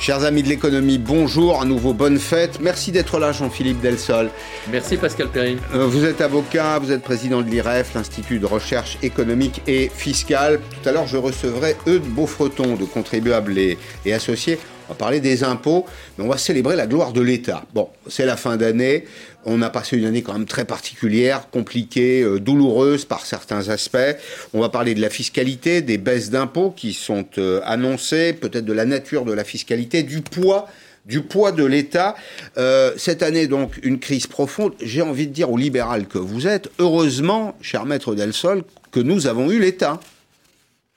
Chers amis de l'économie, bonjour, à nouveau bonne fête. Merci d'être là, Jean-Philippe Delsol. Merci Pascal Perry. Euh, vous êtes avocat, vous êtes président de l'IREF, l'Institut de recherche économique et fiscale. Tout à l'heure, je recevrai Eudes Beaufreton de contribuables et, et associés. On va parler des impôts, mais on va célébrer la gloire de l'État. Bon, c'est la fin d'année. On a passé une année quand même très particulière, compliquée, euh, douloureuse par certains aspects. On va parler de la fiscalité, des baisses d'impôts qui sont euh, annoncées, peut-être de la nature de la fiscalité, du poids du poids de l'État. Euh, cette année, donc, une crise profonde. J'ai envie de dire au libéral que vous êtes, heureusement, cher maître Delsol, que nous avons eu l'État.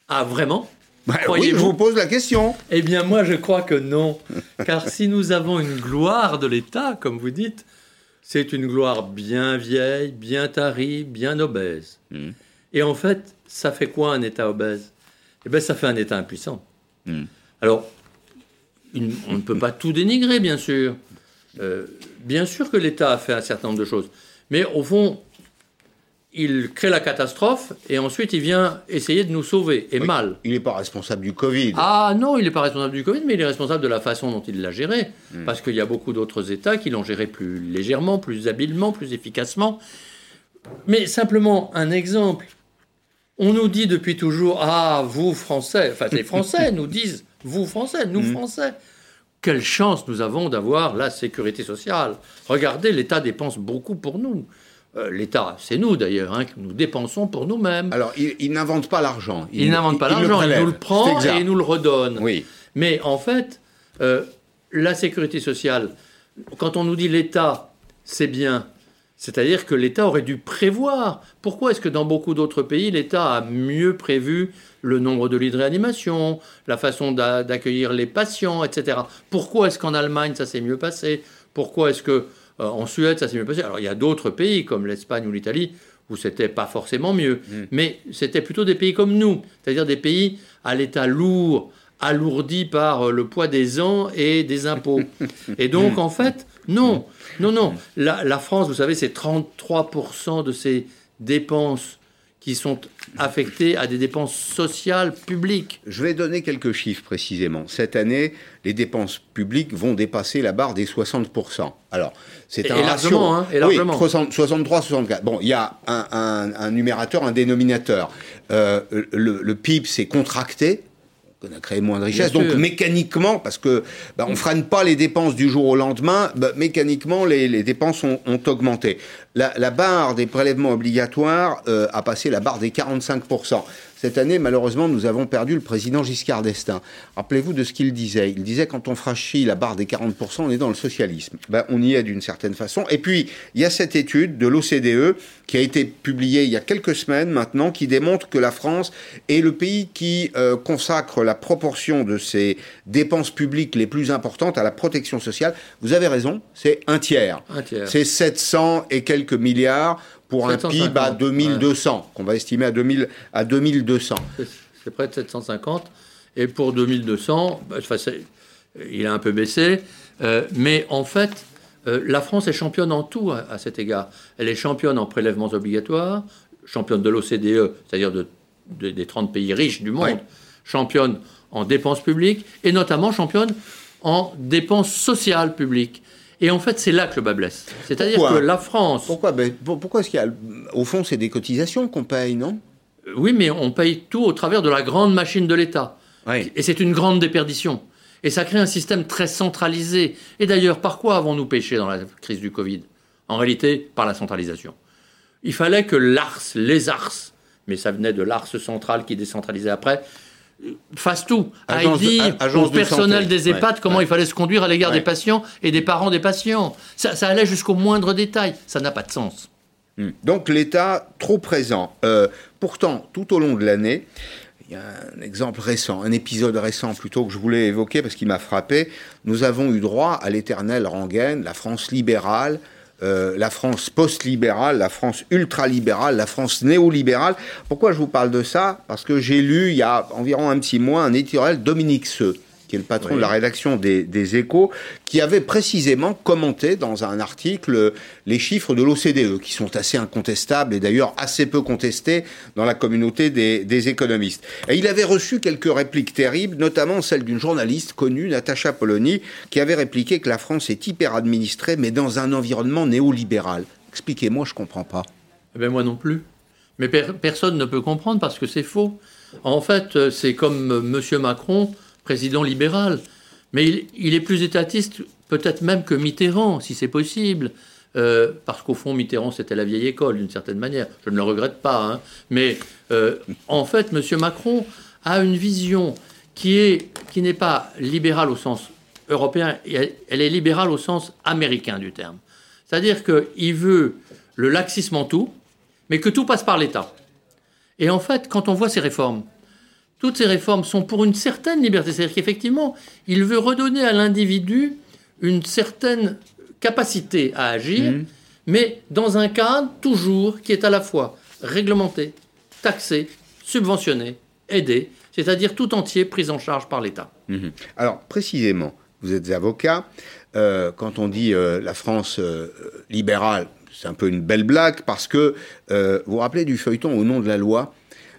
Ah, vraiment? Bah oui, je vous pose la question. Eh bien, moi, je crois que non. Car si nous avons une gloire de l'État, comme vous dites, c'est une gloire bien vieille, bien tarie, bien obèse. Hmm. Et en fait, ça fait quoi un État obèse? Eh bien, ça fait un État impuissant. Hmm. Alors, on ne peut pas tout dénigrer, bien sûr. Euh, bien sûr que l'État a fait un certain nombre de choses. Mais au fond, il crée la catastrophe et ensuite il vient essayer de nous sauver, et mal. Il n'est pas responsable du Covid. Ah non, il n'est pas responsable du Covid, mais il est responsable de la façon dont il l'a géré. Hmm. Parce qu'il y a beaucoup d'autres États qui l'ont géré plus légèrement, plus habilement, plus efficacement. Mais simplement un exemple. On nous dit depuis toujours, ah, vous Français, enfin les Français nous disent, vous Français, nous hmm. Français. Quelle chance nous avons d'avoir la sécurité sociale. Regardez, l'État dépense beaucoup pour nous. Euh, L'État, c'est nous d'ailleurs, hein, que nous dépensons pour nous-mêmes. Alors, il, n'invente pas l'argent. Il, n'invente pas l'argent, il, nous le prend et il nous le redonne. Oui. Mais en fait, euh, la sécurité sociale, quand on nous dit l'État, c'est bien, c'est-à-dire que l'État aurait dû prévoir. Pourquoi est-ce que dans beaucoup d'autres pays, l'État a mieux prévu le nombre de lits de réanimation, la façon d'accueillir les patients, etc. Pourquoi est-ce qu'en Allemagne, ça s'est mieux passé? Pourquoi est-ce que euh, en Suède, ça s'est mieux passé. Alors il y a d'autres pays comme l'Espagne ou l'Italie où c'était pas forcément mieux, mm. mais c'était plutôt des pays comme nous, c'est-à-dire des pays à l'état lourd, alourdi par euh, le poids des ans et des impôts. et donc en fait, non, non, non. La, la France, vous savez, c'est 33% de ses dépenses qui sont affectés à des dépenses sociales publiques. Je vais donner quelques chiffres précisément. Cette année, les dépenses publiques vont dépasser la barre des 60%. Alors, c'est un largement, hein, et largement. Oui, 63, 64. Bon, il y a un, numérateur, un dénominateur. Euh, le, le PIB s'est contracté on a créé moins de richesses. Donc mécaniquement, parce que bah, on freine pas les dépenses du jour au lendemain, bah, mécaniquement les, dépenses ont, augmenté. La, barre des prélèvements obligatoires euh, a passé la barre des 45 cette année, malheureusement, nous avons perdu le président Giscard d'Estaing. Rappelez-vous de ce qu'il disait. Il disait quand on franchit la barre des 40%, on est dans le socialisme. Ben, on y est d'une certaine façon. Et puis, il y a cette étude de l'OCDE qui a été publiée il y a quelques semaines maintenant, qui démontre que la France est le pays qui euh, consacre la proportion de ses dépenses publiques les plus importantes à la protection sociale. Vous avez raison, c'est un tiers. Un tiers. C'est 700 et quelques milliards pour un PIB à 2200, qu'on va estimer à, 2000, à 2200. C'est près de 750. Et pour 2200, bah, il a un peu baissé. Euh, mais en fait, euh, la France est championne en tout à, cet égard. Elle est championne en prélèvements obligatoires, championne de l'OCDE, c'est-à-dire de, des 30 pays riches du monde, championne en dépenses publiques, et notamment championne en dépenses sociales publiques. Et en fait, c'est là que le bas blesse. C'est-à-dire que la France. Pourquoi? Ben, Pourquoi est-ce qu'il y a. Au fond, c'est des cotisations qu'on paye, non? Oui, mais on paye tout au travers de la grande machine de l'État. Et c'est une grande déperdition. Et ça crée un système très centralisé. Et d'ailleurs, par quoi avons-nous péché dans la crise du Covid? En réalité, par la centralisation. Il fallait que l'ARS, les ARS, mais ça venait de l'ARS central qui décentralisait après, fasse tout, à dire au personnel des EHPAD comment il fallait se conduire à l'égard des patients et des parents des patients. Ça, allait jusqu'au moindre détail. Ça n'a pas de sens. Hmm. Donc l'État trop présent. Euh, pourtant, tout au long de l'année, il y a un exemple récent, un épisode récent plutôt que je voulais évoquer parce qu'il m'a frappé. Nous avons eu droit à l'éternelle rengaine, la France libérale, euh, la France post-libérale, la France ultra-libérale, la France néolibérale. Pourquoi je vous parle de ça? Parce que j'ai lu il y a environ un petit mois un éditorial Dominique Seux, qui est le patron de la rédaction des, des, Échos, qui avait précisément commenté dans un article les chiffres de l'OCDE, qui sont assez incontestables et d'ailleurs assez peu contestés dans la communauté des, des, économistes. Et il avait reçu quelques répliques terribles, notamment celle d'une journaliste connue, Natacha Polony, qui avait répliqué que la France est hyper administrée, mais dans un environnement néolibéral. Expliquez-moi, je comprends pas. Eh ben moi non plus. Mais personne ne peut comprendre parce que c'est faux. En fait, euh, c'est comme euh, M. Macron, président libéral. Mais il, est plus étatiste, peut-être même que Mitterrand, si c'est possible. Euh, parce qu'au fond, Mitterrand, c'était la vieille école, d'une certaine manière. Je ne le regrette pas. Hein. Mais en fait, M. Macron a une vision qui est qui n'est pas libérale au sens européen, elle est libérale au sens américain du terme. C'est-à-dire qu'il veut le laxisme en tout, mais que tout passe par l'État. Et en fait, quand on voit ces réformes, toutes ces réformes sont pour une certaine liberté. C'est-à-dire qu'effectivement, il veut redonner à l'individu une certaine capacité à agir, mmh. mais dans un cadre toujours qui est à la fois réglementé, taxé, subventionné, aidé, c'est-à-dire tout entier pris en charge par l'État. Mmh. Alors, précisément, vous êtes avocat. Euh, quand on dit euh, la France euh, libérale, c'est un peu une belle blague parce que vous vous rappelez du feuilleton au nom de la loi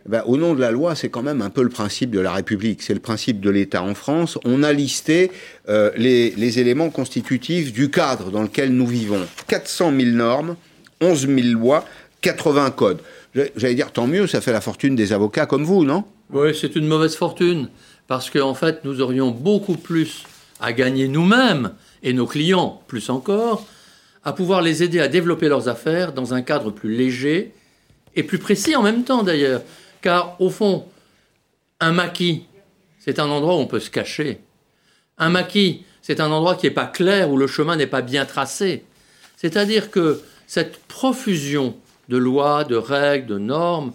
ben, au nom de la loi, c'est quand même un peu le principe de la République, c'est le principe de l'État en France. On a listé les, les, éléments constitutifs du cadre dans lequel nous vivons. 400 000 normes, 11 000 lois, 80 codes. J'allais dire, tant mieux, ça fait la fortune des avocats comme vous, non? Oui, c'est une mauvaise fortune, parce qu'en en fait, nous aurions beaucoup plus à gagner nous-mêmes et nos clients plus encore, à pouvoir les aider à développer leurs affaires dans un cadre plus léger et plus précis en même temps d'ailleurs. Car au fond, un maquis, c'est un endroit où on peut se cacher. Un maquis, c'est un endroit qui n'est pas clair, où le chemin n'est pas bien tracé. C'est-à-dire que cette profusion de lois, de règles, de normes,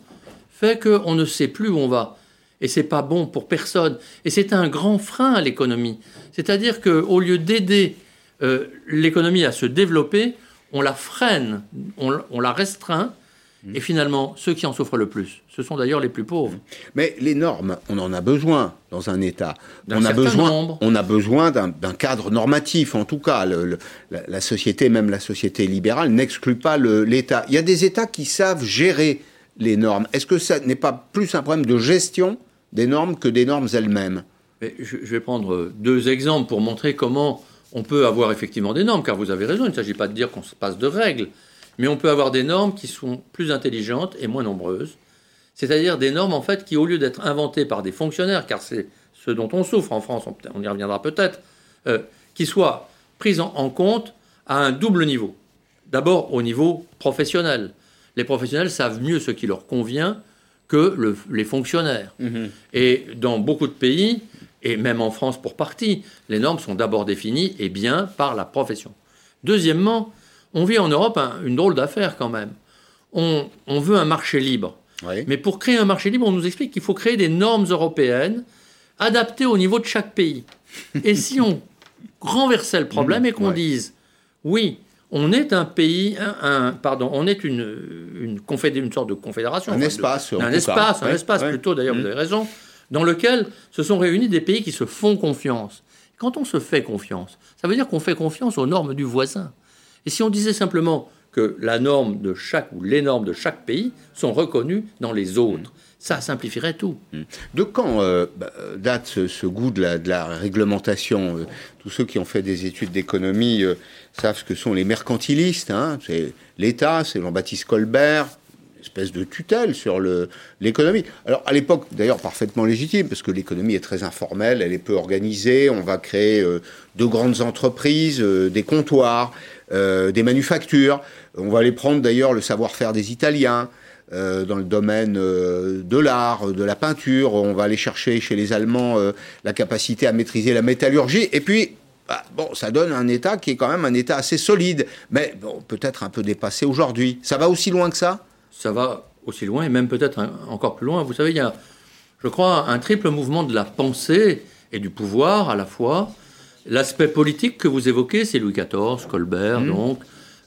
fait qu'on ne sait plus où on va. Et c'est pas bon pour personne. Et c'est un grand frein à l'économie. C'est-à-dire qu'au lieu d'aider euh, l'économie à se développer, on la freine, on, la restreint. Mmh. Et finalement, ceux qui en souffrent le plus, ce sont d'ailleurs les plus pauvres. Mais les normes, on en a besoin dans un État. On a, besoin, on a besoin d'un cadre normatif, en tout cas. la, société, même la société libérale, n'exclut pas l'État. Il y a des États qui savent gérer les normes. Est-ce que ça n'est pas plus un problème de gestion des normes que des normes elles-mêmes? Je, vais prendre deux exemples pour montrer comment on peut avoir effectivement des normes, car vous avez raison, il ne s'agit pas de dire qu'on se passe de règles, mais on peut avoir des normes qui sont plus intelligentes et moins nombreuses, c'est-à-dire des normes en fait qui, au lieu d'être inventées par des fonctionnaires, car c'est ce dont on souffre en France, on, y reviendra peut-être, euh, qui soient prises en, compte à un double niveau. D'abord au niveau professionnel. Les professionnels savent mieux ce qui leur convient que les fonctionnaires. Mmh et dans beaucoup de pays, et même en France pour partie, les normes sont d'abord définies et bien par la profession. Deuxièmement, on vit en Europe une drôle d'affaire quand même. On, veut un marché libre. Mais pour créer un marché libre, on nous explique qu'il faut créer des normes européennes adaptées au niveau de chaque pays. et si on renversait le problème et qu'on dise, oui, on est un pays, un, pardon, on est une, une, une sorte de confédération. Un espace. un espace, un espace plutôt, d'ailleurs, vous mmh. avez raison dans lequel se sont réunis des pays qui se font confiance. Quand on se fait confiance, ça veut dire qu'on fait confiance aux normes du voisin. Et si on disait simplement que la norme de chaque ou les normes de chaque pays sont reconnues dans les autres, ça simplifierait tout. Hmm. De quand euh, bah, date ce, goût de la, réglementation euh, Tous ceux qui ont fait des études d'économie euh, savent ce que sont les mercantilistes. Hein. c'est l'État, c'est Jean-Baptiste Colbert, espèce de tutelle sur l'économie. Alors à l'époque, d'ailleurs parfaitement légitime, parce que l'économie est très informelle, elle est peu organisée, on va créer euh, de grandes entreprises, euh, des comptoirs, euh, des manufactures, on va aller prendre d'ailleurs le savoir-faire des Italiens. dans le domaine de l'art, de la peinture, on va aller chercher chez les Allemands la capacité à maîtriser la métallurgie, et puis bah, bon, ça donne un État qui est quand même un État assez solide, mais peut-être un peu dépassé aujourd'hui. Ça va aussi loin que ça? Ça va aussi loin, et même peut-être encore plus loin. Vous savez, il y a, je crois, un triple mouvement de la pensée et du pouvoir à la fois. L'aspect politique que vous évoquez, c'est Louis XIV, Colbert, mmh. donc,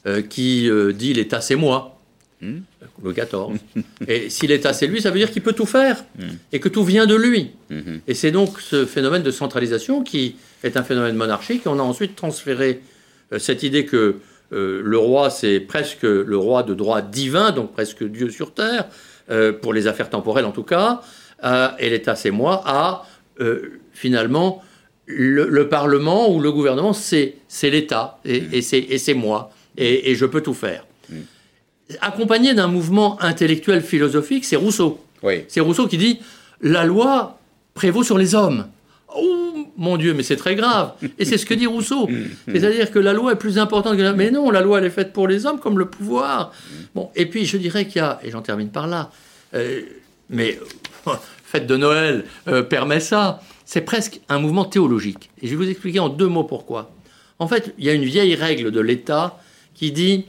euh, qui euh, dit l'État c'est moi. Hmm. Le 14. et si l'État c'est lui, ça veut dire qu'il peut tout faire hmm. et que tout vient de lui. Hmm. Et c'est donc ce phénomène de centralisation qui est un phénomène monarchique. On a ensuite transféré euh, cette idée que le roi c'est presque le roi de droit divin, donc presque Dieu sur terre, pour les affaires temporelles en tout cas, et l'État c'est moi, à finalement le, Parlement ou le gouvernement c'est l'État et, et c'est moi et, je peux tout faire accompagné d'un mouvement intellectuel philosophique, c'est Rousseau. C'est Rousseau qui dit la loi prévaut sur les hommes. Oh mon Dieu, mais c'est très grave. Et c'est ce que dit Rousseau. C'est-à-dire que la loi est plus importante que la... Mais non, la loi, elle est faite pour les hommes comme le pouvoir. Bon, et puis je dirais qu'il y a, et j'en termine par là, euh, mais fête de Noël euh, permet ça. C'est presque un mouvement théologique. Et je vais vous expliquer en deux mots pourquoi. En fait, il y a une vieille règle de l'État qui dit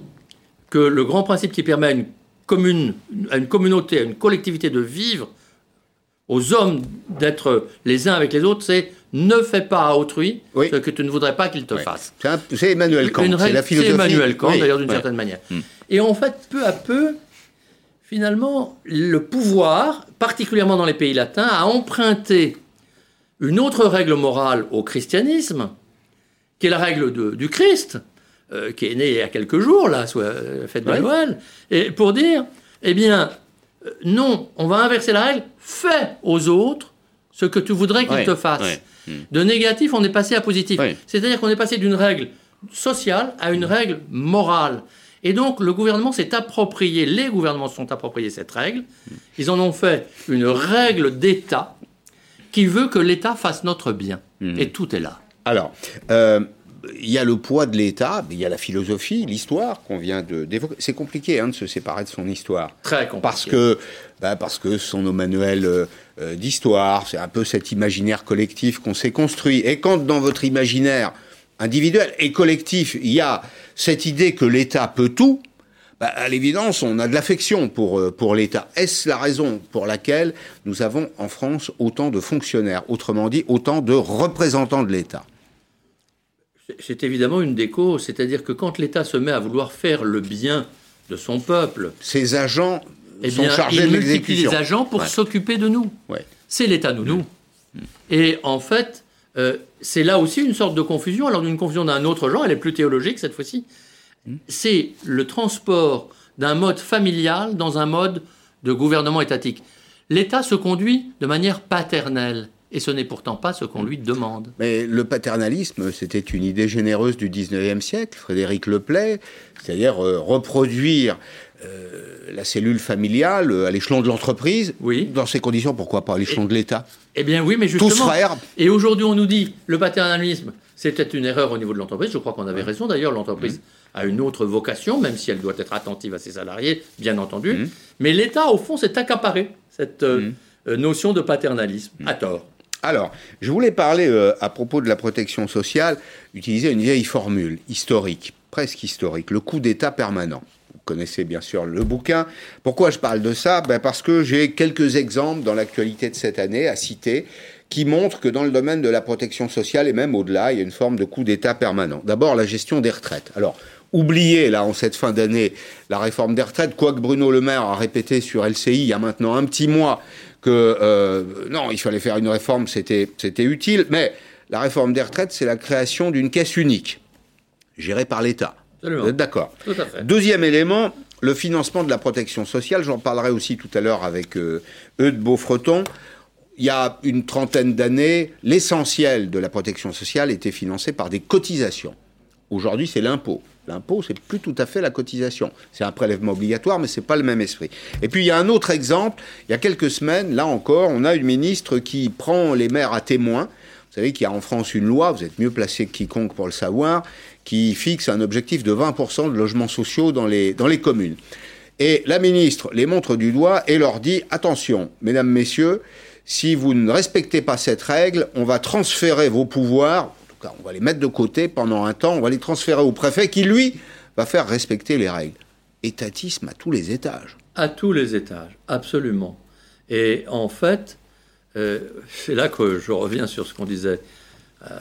que le grand principe qui permet à une commune, à une communauté, à une collectivité de vivre, aux hommes d'être les uns avec les autres, c'est ne fais pas à autrui ce que tu ne voudrais pas qu'il te fasse. C'est Emmanuel Kant, c'est la philosophie. C'est Emmanuel Kant, d'ailleurs, d'une certaine manière. Hmm. Et en fait, peu à peu, finalement, le pouvoir, particulièrement dans les pays latins, a emprunté une autre règle morale au christianisme, qui est la règle du Christ, euh, qui est né il y a quelques jours, là, soit la fête de Noël, et pour dire, eh bien, euh, non, on va inverser la règle, fais aux autres ce que tu voudrais qu'ils te fassent. Hmm. De négatif, on est passé à positif. C'est-à-dire qu'on est passé d'une règle sociale à une règle morale. Et donc, le gouvernement s'est approprié, les gouvernements se sont appropriés cette règle. Hmm. Ils en ont fait une règle d'État qui veut que l'État fasse notre bien. Hmm. Et tout est là. Alors, euh, il y a le poids de l'État, il y a la philosophie, l'histoire qu'on vient d'évoquer. C'est compliqué hein, de se séparer de son histoire. Très compliqué. Parce que, bah, parce que ce sont nos manuels euh, euh, d'histoire, c'est un peu cet imaginaire collectif qu'on s'est construit. Et quand dans votre imaginaire individuel et collectif, il y a cette idée que l'État peut tout, bah, à l'évidence, on a de l'affection pour, euh, pour l'État. Est-ce la raison pour laquelle nous avons en France autant de fonctionnaires, autrement dit, autant de représentants de l'État? C'est évidemment une déco, c'est-à-dire que quand l'État se met à vouloir faire le bien de son peuple, ses agents eh sont chargés de l'exécution. les agents pour s'occuper de nous. C'est l'État nounou. Mm. Et en fait, euh, c'est là aussi une sorte de confusion, alors d'une confusion d'un autre genre, elle est plus théologique cette fois-ci. C'est le transport d'un mode familial dans un mode de gouvernement étatique. L'État se conduit de manière paternelle et ce n'est pourtant pas ce qu'on lui demande. Mais le paternalisme, c'était une idée généreuse du 19e siècle, Frédéric Leplay, c'est-à-dire euh, reproduire euh, la cellule familiale à l'échelon de l'entreprise. Oui. Dans ces conditions, pourquoi pas à l'échelon de l'État Eh bien oui, mais justement. Tous frères. Et aujourd'hui, on nous dit le paternalisme, c'était une erreur au niveau de l'entreprise. Je crois qu'on avait raison. D'ailleurs, l'entreprise mmh. A une autre vocation, même si elle doit être attentive à ses salariés, bien entendu. Mmh. Mais l'État, au fond, s'est accaparé cette euh, mmh. notion de paternalisme, à tort. Alors, je voulais parler euh, à propos de la protection sociale, utiliser une vieille formule historique, presque historique, le coup d'État permanent. Vous connaissez bien sûr le bouquin. Pourquoi je parle de ça? Ben Parce que j'ai quelques exemples dans l'actualité de cette année à citer qui montrent que dans le domaine de la protection sociale et même au-delà, il y a une forme de coup d'État permanent. D'abord, la gestion des retraites. Alors, oubliez, là, en cette fin d'année, la réforme des retraites, quoique Bruno Le Maire a répété sur LCI il y a maintenant un petit mois que euh, non, il fallait faire une réforme, c'était utile, mais la réforme des retraites, c'est la création d'une caisse unique, gérée par l'État. Vous êtes d'accord Deuxième élément, le financement de la protection sociale. J'en parlerai aussi tout à l'heure avec euh, Eudes Beaufreton. Il y a une trentaine d'années, l'essentiel de la protection sociale était financé par des cotisations. Aujourd'hui, c'est l'impôt. L'impôt, c'est plus tout à fait la cotisation. C'est un prélèvement obligatoire, mais c'est pas le même esprit. Et puis il y a un autre exemple. Il y a quelques semaines, là encore, on a une ministre qui prend les maires à témoin. Vous savez qu'il y a en France une loi, vous êtes mieux placé que quiconque pour le savoir, qui fixe un objectif de 20% de logements sociaux dans les, dans les communes. Et la ministre les montre du doigt et leur dit attention, mesdames, messieurs, si vous ne respectez pas cette règle, on va transférer vos pouvoirs on va les mettre de côté pendant un temps, on va les transférer au préfet qui, lui, va faire respecter les règles. Étatisme à tous les étages. À tous les étages, absolument. Et en fait, euh, c'est là que je reviens sur ce qu'on disait euh,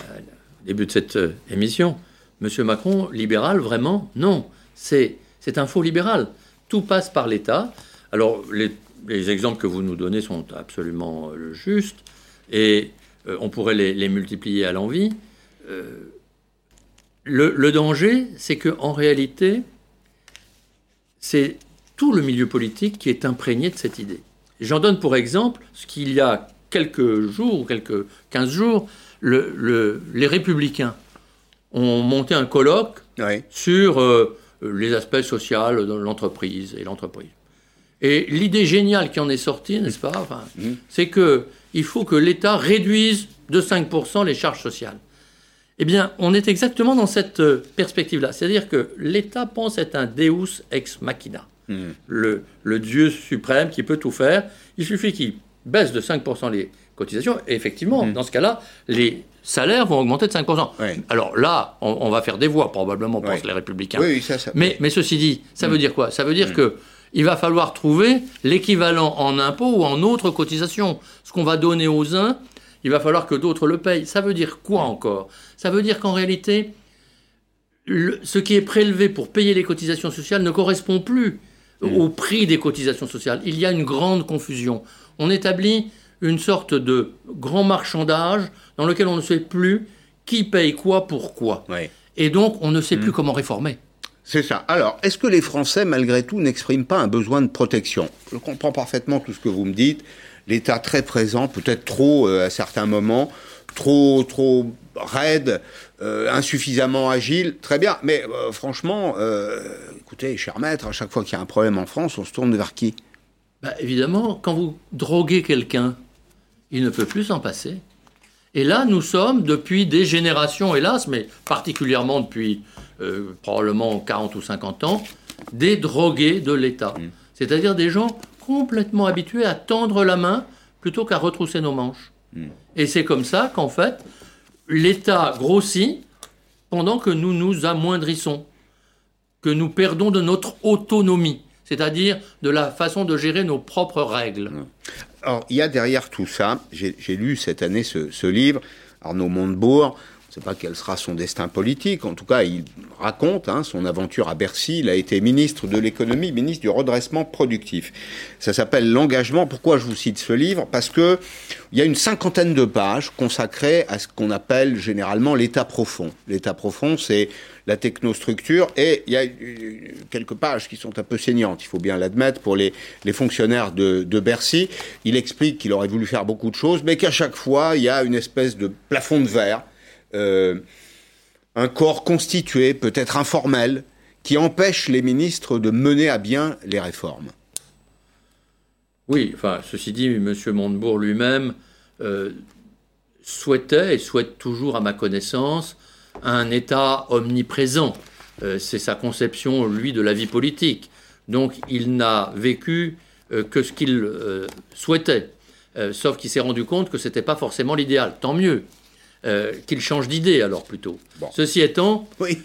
au début de cette euh, émission. Monsieur Macron, libéral, vraiment Non. C'est un faux libéral. tout passe par l'État. Alors, les, exemples que vous nous donnez sont absolument justes, et on pourrait les, multiplier à l'envie. Euh, le, danger, c'est qu'en réalité, c'est tout le milieu politique qui est imprégné de cette idée. J'en donne pour exemple ce qu'il y a quelques jours, quelques 15 jours, les républicains ont monté un colloque sur euh, les aspects sociaux de l'entreprise et l'entreprise. Et l'idée géniale qui en est sortie, n'est-ce pas, mmh. c'est qu'il faut que l'État réduise de 5% les charges sociales. Eh bien, on est exactement dans cette euh, perspective-là. C'est-à-dire que l'État pense être un Deus ex machina, mmh. le, le, Dieu suprême qui peut tout faire. Il suffit qu'il baisse de 5% les cotisations. Et effectivement, mmh. dans ce cas-là, les salaires vont augmenter de 5%. Alors là, on, va faire des voix, probablement, pour les républicains. Oui, ça, ça mais, mais, ceci dit, ça veut dire quoi? Ça veut dire que il va falloir trouver l'équivalent en impôts ou en autres cotisations. Ce qu'on va donner aux uns, il va falloir que d'autres le payent. Ça veut dire quoi encore? Ça veut dire qu'en réalité, ce qui est prélevé pour payer les cotisations sociales ne correspond plus mm. au prix des cotisations sociales. Il y a une grande confusion. On établit une sorte de grand marchandage dans lequel on ne sait plus qui paye quoi, pourquoi. Et donc, on ne sait plus mm. comment réformer. C'est ça. Alors, est-ce que les Français, malgré tout, n'expriment pas un besoin de protection? Je comprends parfaitement tout ce que vous me dites l'État très présent, peut-être trop euh, à certains moments, trop trop raide, euh, insuffisamment agile, très bien. Mais euh, franchement, écoutez, cher maître, à chaque fois qu'il y a un problème en France, on se tourne vers qui? Bah, Évidemment, quand vous droguez quelqu'un, il ne peut plus s'en passer. Et là, nous sommes, depuis des générations, hélas, mais particulièrement depuis probablement 40 ou 50 ans, des drogués de l'État. Mmh. C'est-à-dire des gens complètement habitués à tendre la main plutôt qu'à retrousser nos manches. Hmm. Et c'est comme ça qu'en fait, l'État grossit pendant que nous nous amoindrissons, que nous perdons de notre autonomie, c'est-à-dire de la façon de gérer nos propres règles. Hmm. Alors, il y a derrière tout ça, j'ai lu cette année ce, ce livre, Arnaud Montebourg, ne sais pas quel sera son destin politique. En tout cas, il raconte hein, son aventure à Bercy. Il a été ministre de l'économie, ministre du redressement productif. Ça s'appelle L'engagement. Pourquoi je vous cite ce livre? Parce que il y a une cinquantaine de pages consacrées à ce qu'on appelle généralement l'état profond. L'état profond, c'est la technostructure et il y a quelques pages qui sont un peu saignantes, il faut bien l'admettre, pour les, fonctionnaires de Bercy. Il explique qu'il aurait voulu faire beaucoup de choses, mais qu'à chaque fois, il y a une espèce de plafond de verre euh, un corps constitué, peut-être informel, qui empêche les ministres de mener à bien les réformes. Oui, ceci dit, M. Montebourg lui-même euh, souhaitait et souhaite toujours, à ma connaissance, un État omniprésent. Euh, c'est sa conception, lui, de la vie politique. Donc, il n'a vécu que ce qu'il souhaitait. sauf qu'il s'est rendu compte que ce n'était pas forcément l'idéal. Tant mieux. Euh, qu'il change d'idée alors plutôt. Ceci étant, oui.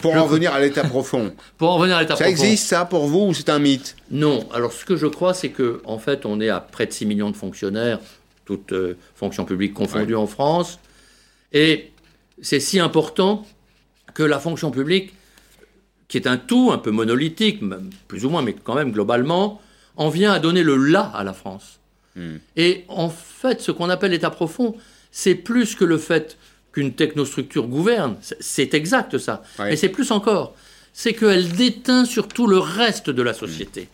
pour en revenir à l'état profond. pour en revenir à l'état profond. Ça existe ça pour vous ou c'est un mythe? Non. Alors ce que je crois, c'est que en fait, on est à près de 6 millions de fonctionnaires, toutes euh, fonctions publiques confondues en France, et c'est si important que la fonction publique, qui est un tout un peu monolithique, plus ou moins, mais quand même globalement, en vient à donner le là à la France. Hmm. Et en fait, ce qu'on appelle l'état profond, c'est plus que le fait qu'une technostructure gouverne, c'est exact ça, et c'est plus encore, c'est qu'elle déteint sur tout le reste de la société.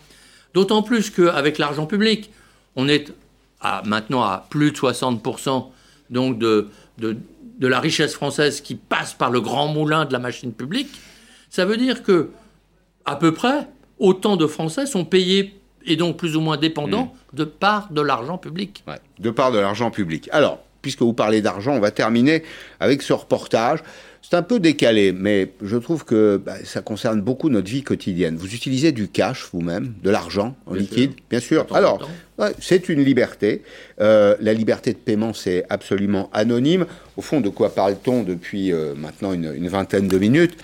D'autant plus qu'avec l'argent public, on est à, maintenant à plus de 60% donc de, de, de, la richesse française qui passe par le grand moulin de la machine publique. Ça veut dire que, à peu près, autant de Français sont payés et donc plus ou moins dépendants mmh. de part de l'argent public. de part de l'argent public. Alors, puisque vous parlez d'argent, on va terminer avec ce reportage. C'est un peu décalé, mais je trouve que bah, ça concerne beaucoup notre vie quotidienne. Vous utilisez du cash vous-même, de l'argent en liquide, bien sûr. Alors, c'est une liberté. Euh, la liberté de paiement, c'est absolument anonyme. Au fond, de quoi parle-t-on depuis euh, maintenant une, vingtaine de minutes?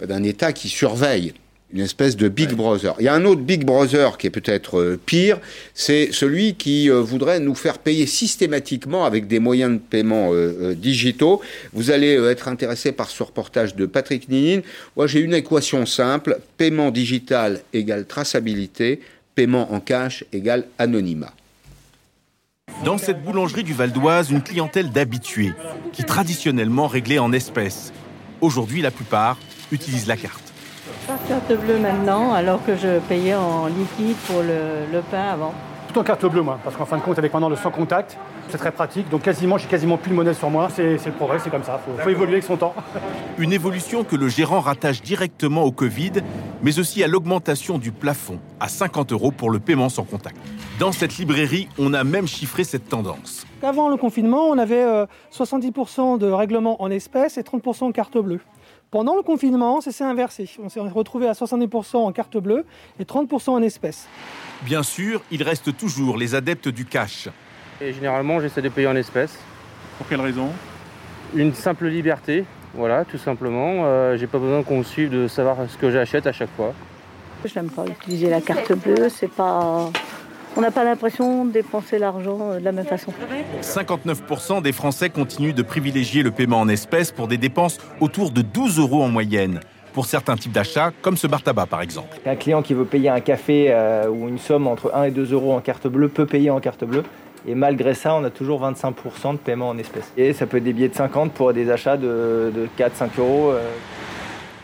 Bah, D'un État qui surveille une espèce de Big Brother. Il y a un autre Big Brother qui est peut-être euh, pire, c'est celui qui euh, voudrait nous faire payer systématiquement avec des moyens de paiement euh, digitaux. Vous allez être intéressé par ce reportage de Patrick Ninine. Moi, j'ai une équation simple paiement digital égale traçabilité, paiement en cash égale anonymat. Dans cette boulangerie du Val d'Oise, une clientèle d'habitués qui traditionnellement réglait en espèces. Aujourd'hui, la plupart utilisent la carte. Pas carte bleue maintenant, alors que je payais en liquide pour le, pain avant. Tout en carte bleue, moi, parce qu'en fin de compte, avec maintenant le sans contact, c'est très pratique. Donc quasiment, j'ai quasiment plus de monnaie sur moi. C'est le progrès, c'est comme ça. Il faut, évoluer avec son temps. Une évolution que le gérant rattache directement au Covid, mais aussi à l'augmentation du plafond à 50 euros pour le paiement sans contact. Dans cette librairie, on a même chiffré cette tendance. Avant le confinement, on avait 70% euh, de règlements en espèces et 30% en carte bleue. Pendant le confinement, ça s'est inversé. On s'est retrouvé à 70% en carte bleue et 30% en espèces. Bien sûr, il reste toujours les adeptes du cash. Et généralement, j'essaie de payer en espèces. Pour quelle raison? Une simple liberté, voilà, tout simplement. Euh, j'ai pas besoin qu'on suive de savoir ce que j'achète à chaque fois. Je n'aime pas utiliser la carte bleue, c'est pas on n'a pas l'impression de dépenser l'argent euh, de la même façon. 59% des Français continuent de privilégier le paiement en espèces pour des dépenses autour de 12 euros en moyenne. Pour certains types d'achats, comme ce bar tabac par exemple. Un client qui veut payer un café euh, ou une somme entre 1 et 2 euros en carte bleue peut payer en carte bleue. Et malgré ça, on a toujours 25% de paiement en espèces. Et ça peut être des billets de 50 pour des achats de, 4-5 euros. Euh.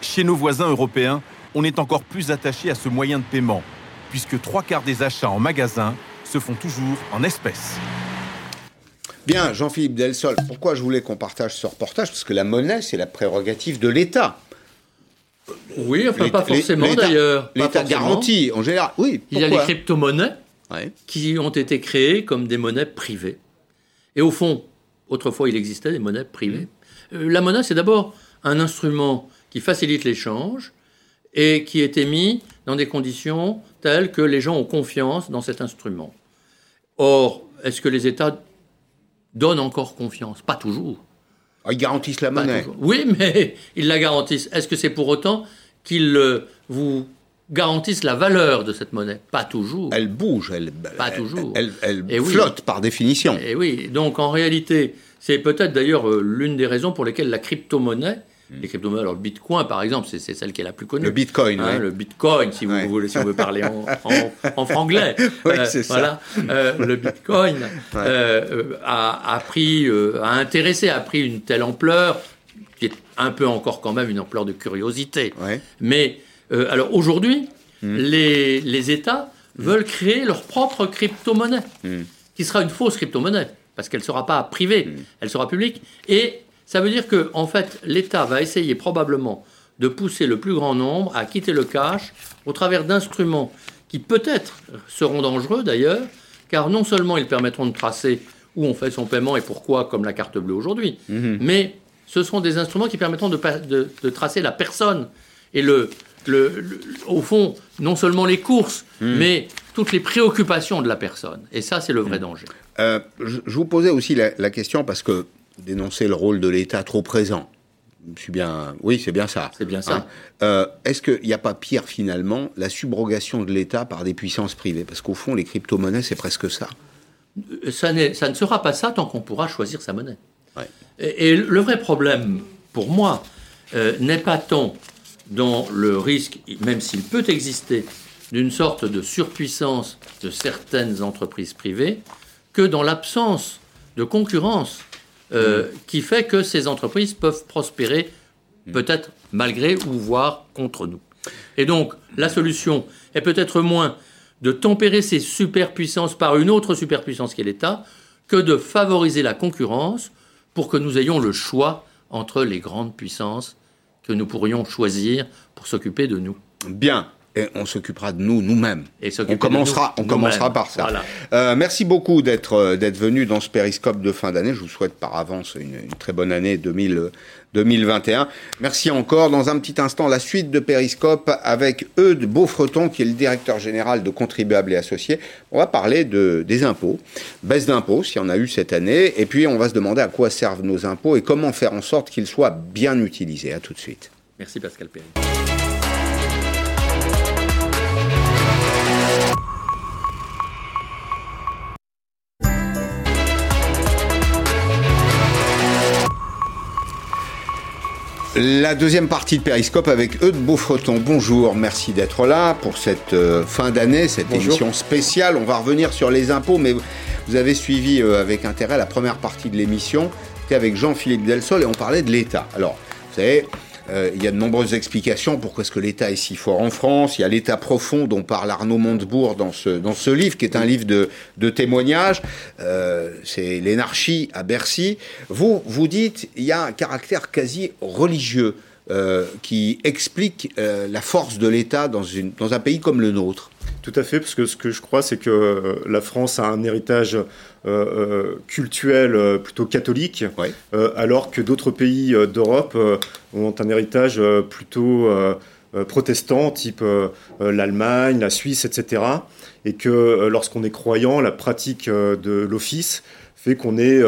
Chez nos voisins européens, on est encore plus attaché à ce moyen de paiement puisque trois quarts des achats en magasin se font toujours en espèces. Bien, Jean-Philippe Delsol, pourquoi je voulais qu'on partage ce reportage? Parce que la monnaie, c'est la prérogative de l'État. Oui, enfin pas forcément d'ailleurs. L'État garantit en général. Oui. Il y a les crypto-monnaies qui ont été créées comme des monnaies privées. Et au fond, autrefois il existait des monnaies privées. Mmh. Euh, la monnaie, c'est d'abord un instrument qui facilite l'échange et qui est émis dans des conditions telles que les gens ont confiance dans cet instrument. Or, est-ce que les États donnent encore confiance? Pas toujours. Ah, ils garantissent la monnaie. Oui, mais ils la garantissent. Est-ce que c'est pour autant qu'ils euh, vous garantissent la valeur de cette monnaie? Pas toujours. Elle bouge, elle, pas toujours. Elle, flotte par définition. Et oui, donc en réalité, c'est peut-être d'ailleurs euh, l'une des raisons pour lesquelles la crypto-monnaie les crypto-monnaies. Alors, le Bitcoin, par exemple, c'est celle qui est la plus connue. Le Bitcoin, hein, Le Bitcoin, si vous voulez, si on veut parler en, en, franglais. oui, euh, c'est ça. Euh, le Bitcoin euh, a, a, pris, a intéressé, a pris une telle ampleur, qui est un peu encore quand même une ampleur de curiosité. Mais, alors aujourd'hui, hmm. les, les, États hmm. veulent créer leur propre crypto-monnaie, hmm. qui sera une fausse crypto-monnaie, parce qu'elle ne sera pas privée, elle sera publique. Et ça veut dire que, en fait, l'État va essayer probablement de pousser le plus grand nombre à quitter le cash au travers d'instruments qui peut-être seront dangereux d'ailleurs, car non seulement ils permettront de tracer où on fait son paiement et pourquoi, comme la carte bleue aujourd'hui, mhm. mais ce seront des instruments qui permettront de, tracer la personne et le, au fond, non seulement les courses, mhm. mais toutes les préoccupations de la personne. Et ça, c'est le vrai mhm. danger. Euh, je, vous posais aussi la question parce que dénoncer le rôle de l'État trop présent. Bien, oui, c'est bien ça. C'est bien ça. Hein. Euh, est-ce qu'il n'y a pas pire finalement la subrogation de l'État par des puissances privées? Parce qu'au fond, les crypto-monnaies, c'est presque ça. Ça, ça, ne sera pas ça tant qu'on pourra choisir sa monnaie. Et, le vrai problème, pour moi, euh, n'est pas tant dans le risque, même s'il peut exister, d'une sorte de surpuissance de certaines entreprises privées, que dans l'absence de concurrence euh, qui fait que ces entreprises peuvent prospérer peut-être malgré ou voire contre nous. Et donc, la solution est peut-être moins de tempérer ces superpuissances par une autre superpuissance qui est l'État, que de favoriser la concurrence pour que nous ayons le choix entre les grandes puissances que nous pourrions choisir pour s'occuper de nous. Bien et on s'occupera de nous nous-mêmes. On commencera, on commencera par ça. Euh, merci beaucoup d'être euh, d'être venu dans ce périscope de fin d'année. Je vous souhaite par avance une, très bonne année 2000, 2021. Merci encore. Dans un petit instant, la suite de périscope avec Eudes Beaufreton, qui est le directeur général de Contribuables et Associés. On va parler de des impôts, baisse d'impôts, s'il y en a eu cette année, et puis on va se demander à quoi servent nos impôts et comment faire en sorte qu'ils soient bien utilisés. À tout de suite. Merci Pascal Perry. La deuxième partie de Périscope avec Eudes Beaufreton. Bonjour, merci d'être là pour cette euh, fin d'année, cette émission spéciale. On va revenir sur les impôts, mais vous avez suivi euh, avec intérêt la première partie de l'émission. C'était avec Jean-Philippe Delsol et on parlait de l'État. Alors, vous savez, euh, il y a de nombreuses explications pourquoi est-ce que l'État est si fort en France. Il y a l'État profond dont parle Arnaud Montebourg dans ce, dans ce livre, qui est un livre de, de témoignages. Euh, c'est l'énarchie à Bercy. Vous, vous dites, il y a un caractère quasi religieux euh, qui explique euh, la force de l'État dans, une, dans un pays comme le nôtre. Tout à fait, parce que ce que je crois, c'est que euh, la France a un héritage euh, culturel euh, plutôt catholique, Ouais. alors que d'autres pays d'Europe ont un héritage plutôt euh, euh, protestant, type euh, euh, l'Allemagne, la Suisse, etc. Et que lorsqu'on est croyant, la pratique de l'office fait qu'on est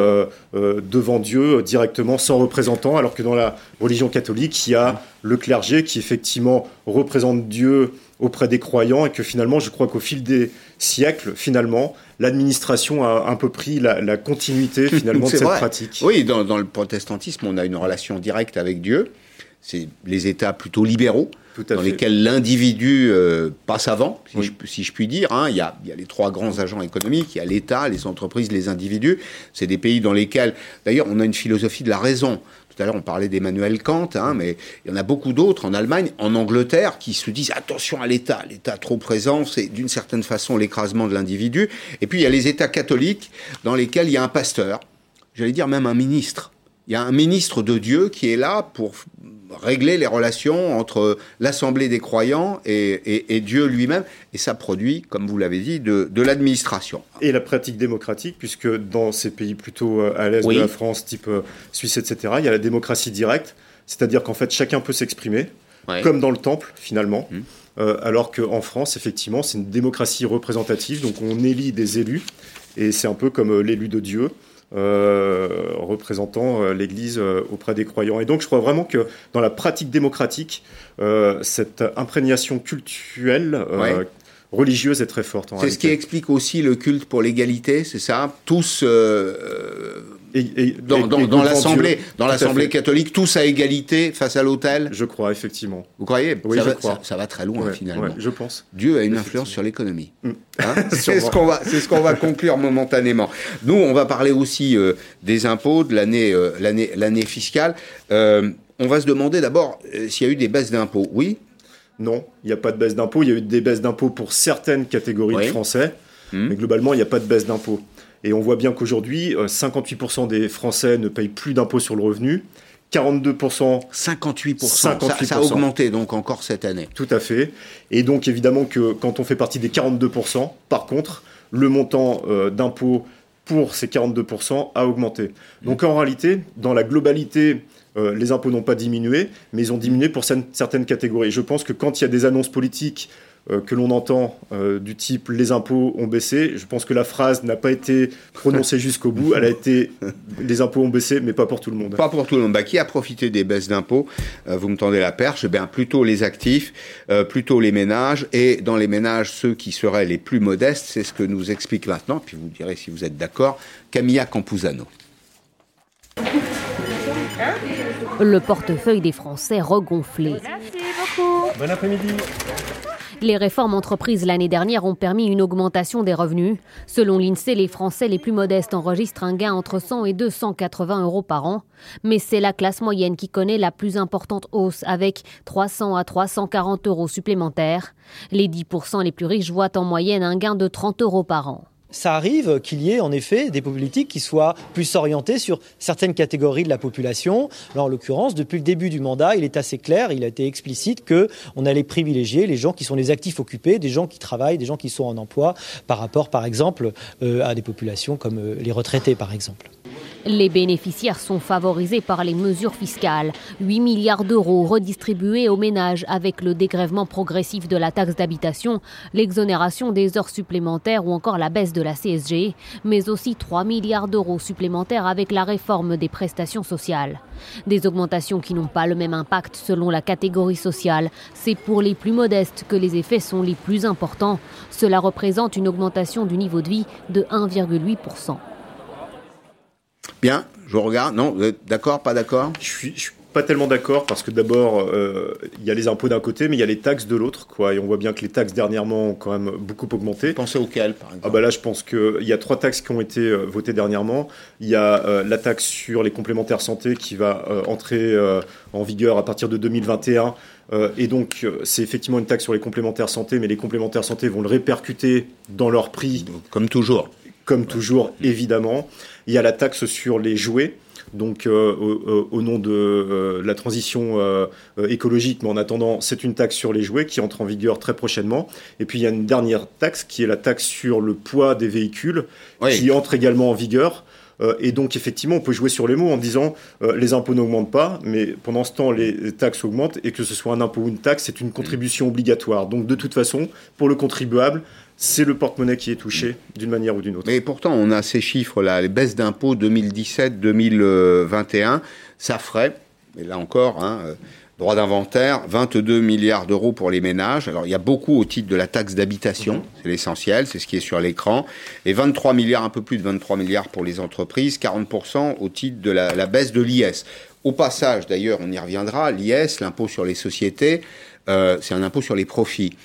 devant Dieu directement sans représentant, alors que dans la religion catholique, il y a le clergé qui effectivement représente Dieu auprès des croyants et que finalement, je crois qu'au fil des siècles, finalement, l'administration a un peu pris la, la continuité finalement de cette vrai. pratique. Oui, dans, dans le protestantisme, on a une relation directe avec Dieu. C'est les États plutôt libéraux, dans fait. lesquels l'individu euh, passe avant, si, Oui. je, si je puis dire. hein. Il, y a, il y a les trois grands agents économiques, il y a l'État, les entreprises, les individus. C'est des pays dans lesquels, d'ailleurs, on a une philosophie de la raison. Tout à l'heure, on parlait d'Emmanuel Kant, hein, mais il y en a beaucoup d'autres en Allemagne, en Angleterre, qui se disent attention à l'État. L'État trop présent, c'est d'une certaine façon l'écrasement de l'individu. Et puis, il y a les États catholiques, dans lesquels il y a un pasteur, j'allais dire même un ministre. Il y a un ministre de Dieu qui est là pour régler les relations entre l'Assemblée des croyants et, et- et Dieu lui-même. Et ça produit, comme vous l'avez dit, de, de l'administration. Et la pratique démocratique, puisque dans ces pays plutôt euh, à l'est Oui. de la France, type euh, Suisse, etc., il y a la démocratie directe, c'est-à-dire qu'en fait chacun peut s'exprimer, Ouais. comme dans le temple finalement, Mhm. Euh, alors qu'en France, effectivement, c'est une démocratie représentative, donc on élit des élus, et c'est un peu comme l'élu de Dieu. Euh, représentant euh, l'Église euh, auprès des croyants. Et donc je crois vraiment que dans la pratique démocratique, euh, cette imprégnation culturelle, Ouais. religieuse est très forte. C'est ce qui explique aussi le culte pour l'égalité, c'est ça? Tous, Et- et- dans, et- dans- et dans devant l'Assemblée dans l'Assemblée catholique, tous à égalité face à l'autel Je crois, effectivement. Vous croyez? Oui, ça, je va, crois. ça- ça va très loin Ouais, finalement. ouais, je pense. Dieu a une influence sur l'économie. Mm. Hein c'est ce qu'on va, ce conclure momentanément. Nous, on va parler aussi euh, des impôts de l'année, euh, l'année, fiscale. Euh, on va se demander d'abord euh, s'il y a eu des baisses d'impôts. Oui? Non, il n'y a pas de baisse d'impôts. Il y a eu des baisses d'impôts pour certaines catégories Oui. de Français, Hmm. mais globalement, il n'y a pas de baisse d'impôts. Et on voit bien qu'aujourd'hui, euh, 58% des Français ne payent plus d'impôts sur le revenu, 42% 58%. Ça, ça a 58%. augmenté donc encore cette année. Tout à fait. Et donc évidemment que quand on fait partie des 42%, par contre, le montant euh, d'impôt pour ces 42% a augmenté. Donc en réalité, dans la globalité, euh, les impôts n'ont pas diminué, mais ils ont diminué pour cer- certaines catégories. Je pense que quand il y a des annonces politiques euh, que l'on entend euh, du type les impôts ont baissé, je pense que la phrase n'a pas été prononcée jusqu'au bout. Elle a été les impôts ont baissé, mais pas pour tout le monde. Pas pour tout le monde. Bah, qui a profité des baisses d'impôts? Euh, Vous me tendez la perche. Eh bien, plutôt les actifs, euh, plutôt les ménages. Et dans les ménages, ceux qui seraient les plus modestes, c'est ce que nous explique maintenant. Puis vous me direz si vous êtes d'accord. Camilla Campuzano. Le portefeuille des Français regonflé. Bon après-midi. Les réformes entreprises l'année dernière ont permis une augmentation des revenus. Selon l'INSEE, les Français les plus modestes enregistrent un gain entre 100 et 280 euros par an. Mais c'est la classe moyenne qui connaît la plus importante hausse avec 300 à 340 euros supplémentaires. Les 10% les plus riches voient en moyenne un gain de 30 euros par an. Ça arrive qu'il y ait en effet des politiques qui soient plus orientées sur certaines catégories de la population. Là, en l'occurrence, depuis le début du mandat, il est assez clair, il a été explicite que on allait privilégier les gens qui sont les actifs occupés, des gens qui travaillent, des gens qui sont en emploi, par rapport, par exemple, euh, à des populations comme euh, les retraités, par exemple. Les bénéficiaires sont favorisés par les mesures fiscales. 8 milliards d'euros redistribués aux ménages avec le dégrèvement progressif de la taxe d'habitation, l'exonération des heures supplémentaires ou encore la baisse de la CSG, mais aussi 3 milliards d'euros supplémentaires avec la réforme des prestations sociales. Des augmentations qui n'ont pas le même impact selon la catégorie sociale. C'est pour les plus modestes que les effets sont les plus importants. Cela représente une augmentation du niveau de vie de 1,8%. Bien, je regarde. Non, d'accord, pas d'accord? Je suis, je suis pas tellement d'accord parce que d'abord, il y a les impôts d'un côté, mais il y a les taxes de l'autre. quoi. Et on voit bien que les taxes dernièrement ont quand même beaucoup augmenté. Pensez auxquelles, par exemple ah bah Là, je pense qu'il y a trois taxes qui ont été votées dernièrement. Il y a la taxe sur les complémentaires santé qui va entrer en vigueur à partir de 2021. et donc, c'est effectivement une taxe sur les complémentaires santé, mais les complémentaires santé vont le répercuter dans leur prix. Comme toujours. Comme toujours, évidemment. Il y a la taxe sur les jouets donc euh, au, nom de euh, la transition euh, écologique, mais en attendant, c'est une taxe sur les jouets qui entre en vigueur très prochainement. Et puis il y a une dernière taxe qui est la taxe sur le poids des véhicules, qui entre également en vigueur. et donc, effectivement, on peut jouer sur les mots en disant les impôts n'augmentent pas, mais pendant ce temps, les taxes augmentent, et que ce soit un impôt ou une taxe, c'est une contribution obligatoire. Donc, de toute façon, pour le contribuable, c'est le porte-monnaie qui est touché d'une manière ou d'une autre. Mais pourtant, on a ces chiffres-là, les baisses d'impôts 2017-2021, ça ferait, et là encore, hein, euh, droit d'inventaire, 22 milliards d'euros pour les ménages. Alors, il y a beaucoup au titre de la taxe d'habitation, mhm. c'est l'essentiel, c'est ce qui est sur l'écran, et 23 milliards, un peu plus de 23 milliards pour les entreprises, 40% au titre de la, la baisse de l'IS. Au passage, d'ailleurs, on y reviendra, l'IS, l'impôt sur les sociétés, euh, c'est un impôt sur les profits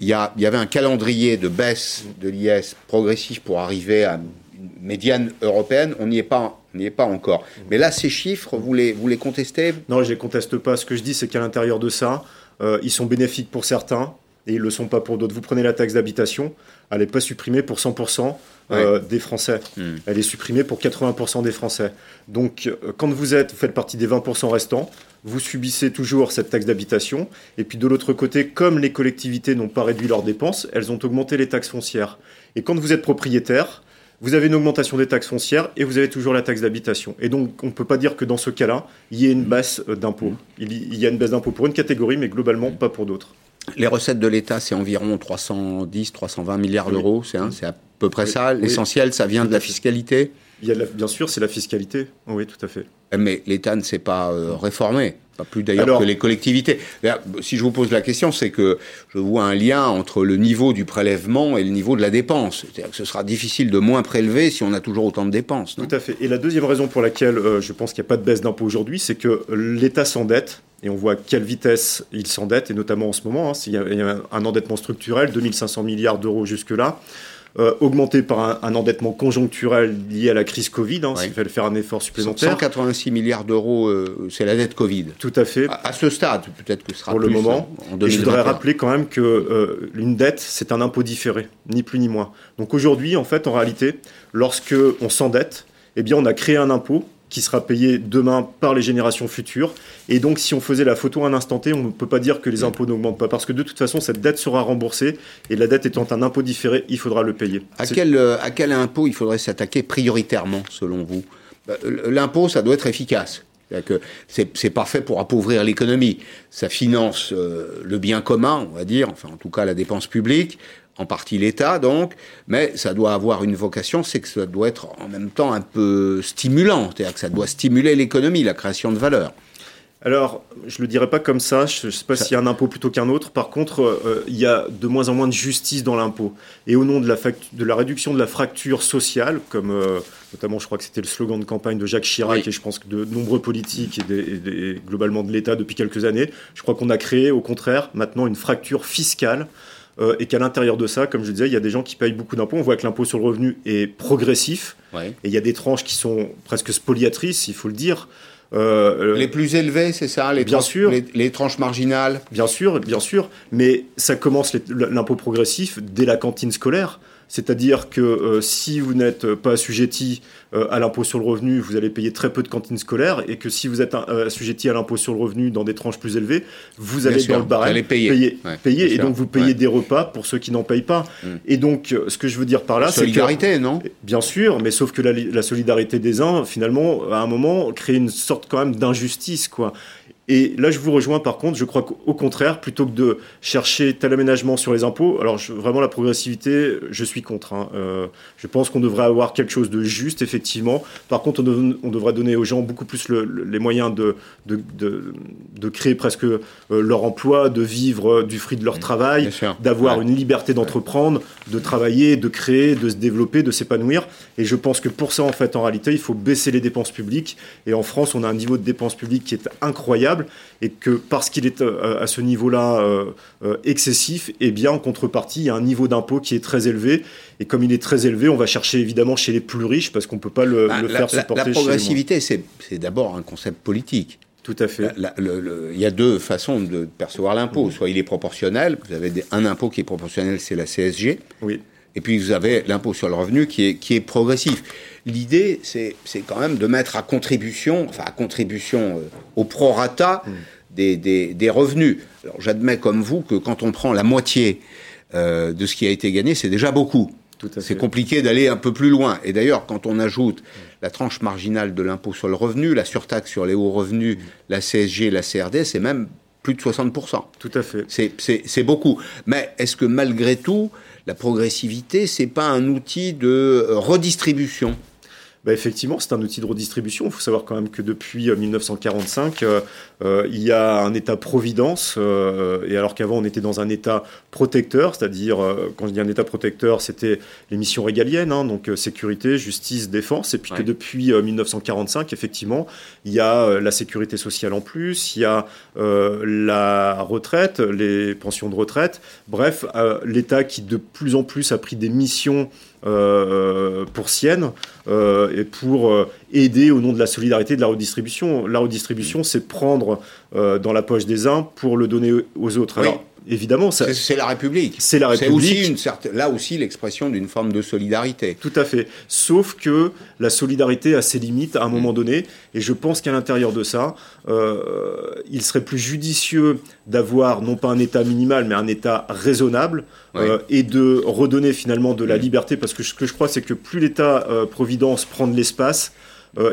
il y, avait un calendrier de baisse de l'IS progressif pour arriver à une médiane européenne. On n'y est pas. n'y est pas encore. Mais là, ces chiffres, vous les, contestez? Non, je ne les conteste pas. Ce que je dis, c'est qu'à l'intérieur de ça, euh, ils sont bénéfiques pour certains et ils ne le sont pas pour d'autres. Vous prenez la taxe d'habitation, elle n'est pas supprimée pour 100% euh, des Français. Hmm. Elle est supprimée pour 80% des Français. Donc, euh, quand vous êtes, vous faites partie des 20% restants, vous subissez toujours cette taxe d'habitation. Et puis de l'autre côté, comme les collectivités n'ont pas réduit leurs dépenses, elles ont augmenté les taxes foncières. Et quand vous êtes propriétaire, vous avez une augmentation des taxes foncières et vous avez toujours la taxe d'habitation. Et donc, on ne peut pas dire que dans ce cas-là, il y ait une baisse euh, d'impôts. Il y a une baisse d'impôts pour une catégorie, mais globalement, pas pour d'autres. Les recettes de l'État, c'est environ 310, 320 milliards d'euros. C'est à peu près ça. L'essentiel, ça vient de la fiscalité bien sûr, c'est la fiscalité. Oui, tout à fait. Mais l'État ne s'est pas euh, réformé. Pas plus d'ailleurs que les collectivités. Si je vous pose la question, c'est que je vois un lien entre le niveau du prélèvement et le niveau de la dépense. C'est-à-dire que ce sera difficile de moins prélever si on a toujours autant de dépenses. tout à fait. Et la deuxième raison pour laquelle euh, je pense qu'il n'y a pas de baisse d'impôt aujourd'hui, c'est que l'État s'endette et on voit à quelle vitesse il s'endette, et notamment en ce moment, hein, il y a un endettement structurel, 2500 milliards d'euros jusque-là. Euh, augmenté par un, endettement conjoncturel lié à la crise Covid, hein, il fallait faire un effort supplémentaire. 186 milliards d'euros, euh, c'est la dette Covid. Tout à fait. À, ce stade, peut-être que ce sera Pour le moment. Hein, en je voudrais rappeler quand même que euh, une dette, c'est un impôt différé, ni plus ni moins. Donc aujourd'hui, en fait, en réalité, lorsque on s'endette, eh bien, on a créé un impôt qui sera payé demain par les générations futures. Et donc, si on faisait la photo à un instant T, on ne peut pas dire que les impôts n'augmentent pas, parce que de toute façon, cette dette sera remboursée, et la dette étant un impôt différé, il faudra le payer. À quel, euh, à quel impôt il faudrait s'attaquer prioritairement, selon vous? Bah, L'impôt, ça doit être efficace. C'est parfait pour appauvrir l'économie. Ça finance euh, le bien commun, on va dire, enfin en tout cas la dépense publique en partie l'État donc, mais ça doit avoir une vocation, c'est que ça doit être en même temps un peu stimulant, c'est-à-dire que ça doit stimuler l'économie, la création de valeur. Alors, je ne le dirais pas comme ça, je ne sais pas s'il y a un impôt plutôt qu'un autre, par contre, euh, il y a de moins en moins de justice dans l'impôt. Et au nom de la, de la, réduction de la fracture sociale, comme euh, notamment je crois que c'était le slogan de campagne de Jacques Chirac, et je pense que de nombreux politiques et globalement de l'État depuis quelques années, je crois qu'on a créé au contraire maintenant une fracture fiscale euh, et qu'à l'intérieur de ça, comme je disais, il y a des gens qui payent beaucoup d'impôts. On voit que l'impôt sur le revenu est progressif, et il y a des tranches qui sont presque spoliatrices, il faut le dire. Euh, les plus élevés, c'est ça les Bien sûr. Les, tranches marginales Bien sûr, bien sûr. Mais ça commence l'impôt progressif dès la cantine scolaire. C'est-à-dire que euh, si vous n'êtes pas assujetti euh, à l'impôt sur le revenu, vous allez payer très peu de cantines scolaires, et que si vous êtes euh, assujetti à l'impôt sur le revenu dans des tranches plus élevées, vous allez dans le barème payer, payer, et donc vous payez des repas pour ceux qui n'en payent pas. Mm. Et donc, ce que je veux dire par là, c'est solidarité, non? Bien sûr, mais sauf que la, solidarité des uns, finalement, à un moment, crée une sorte quand même d'injustice, quoi. Et là, je vous rejoins par contre, je crois qu'au contraire, plutôt que de chercher tel aménagement sur les impôts, alors vraiment la progressivité, je suis contre. Hein. Euh, je pense qu'on devrait avoir quelque chose de juste, effectivement. Par contre, on, devrait donner aux gens beaucoup plus les moyens de, de, créer presque euh, leur emploi, de vivre du fruit de leur travail, d'avoir une liberté d'entreprendre, de travailler, de créer, de se développer, de s'épanouir. Et je pense que pour ça, en fait, en réalité, il faut baisser les dépenses publiques. Et en France, on a un niveau de dépenses publiques qui est incroyable et que parce qu'il est euh, à ce niveau-là euh, euh, excessif, eh bien en contrepartie, il y a un niveau d'impôt qui est très élevé. Et comme il est très élevé, on va chercher évidemment chez les plus riches parce qu'on ne peut pas le, bah, faire supporter. La progressivité, c'est d'abord un concept politique. Tout à fait. il y a deux façons de percevoir l'impôt. Soit il est proportionnel, vous avez un impôt qui est proportionnel, c'est la CSG. Oui. Et puis vous avez l'impôt sur le revenu qui est, qui est progressif. L'idée, c'est quand même de mettre à contribution, enfin à contribution euh, au prorata mm. des, des, des, revenus. Alors j'admets comme vous que quand on prend la moitié euh, de ce qui a été gagné, c'est déjà beaucoup. C'est compliqué d'aller un peu plus loin. Et d'ailleurs, quand on ajoute la tranche marginale de l'impôt sur le revenu, la surtaxe sur les hauts revenus, la CSG, la CRD, c'est même plus de 60%. Tout à fait. C'est beaucoup. Mais est-ce que malgré tout, la progressivité, c'est pas un outil de redistribution? Bah, effectivement, c'est un outil de redistribution. Il faut savoir quand même que depuis 1945, euh, euh, il y a un État-providence, euh, et alors qu'avant on était dans un État protecteur, c'est-à-dire, quand je dis un État protecteur, c'était les missions régaliennes, hein, donc sécurité, justice, défense, et puis que depuis 1945, effectivement, il y a la sécurité sociale en plus, il y a la retraite, les pensions de retraite, bref, l'État qui de plus en plus a pris des missions euh, pour Sienne euh, et pour euh, aider au nom de la solidarité et de la redistribution. La redistribution, c'est prendre dans la poche des uns pour le donner aux autres. Alors, évidemment, c'est la République. C'est la République. aussi une certaine, là aussi l'expression d'une forme de solidarité. Tout à fait. Sauf que la solidarité a ses limites à un moment mm. donné, et je pense qu'à l'intérieur de ça, euh, il serait plus judicieux d'avoir non pas un État minimal, mais un État raisonnable, euh, et de redonner finalement de la mm. liberté, parce que ce que je crois, c'est que plus l'État euh, providence prend de l'espace,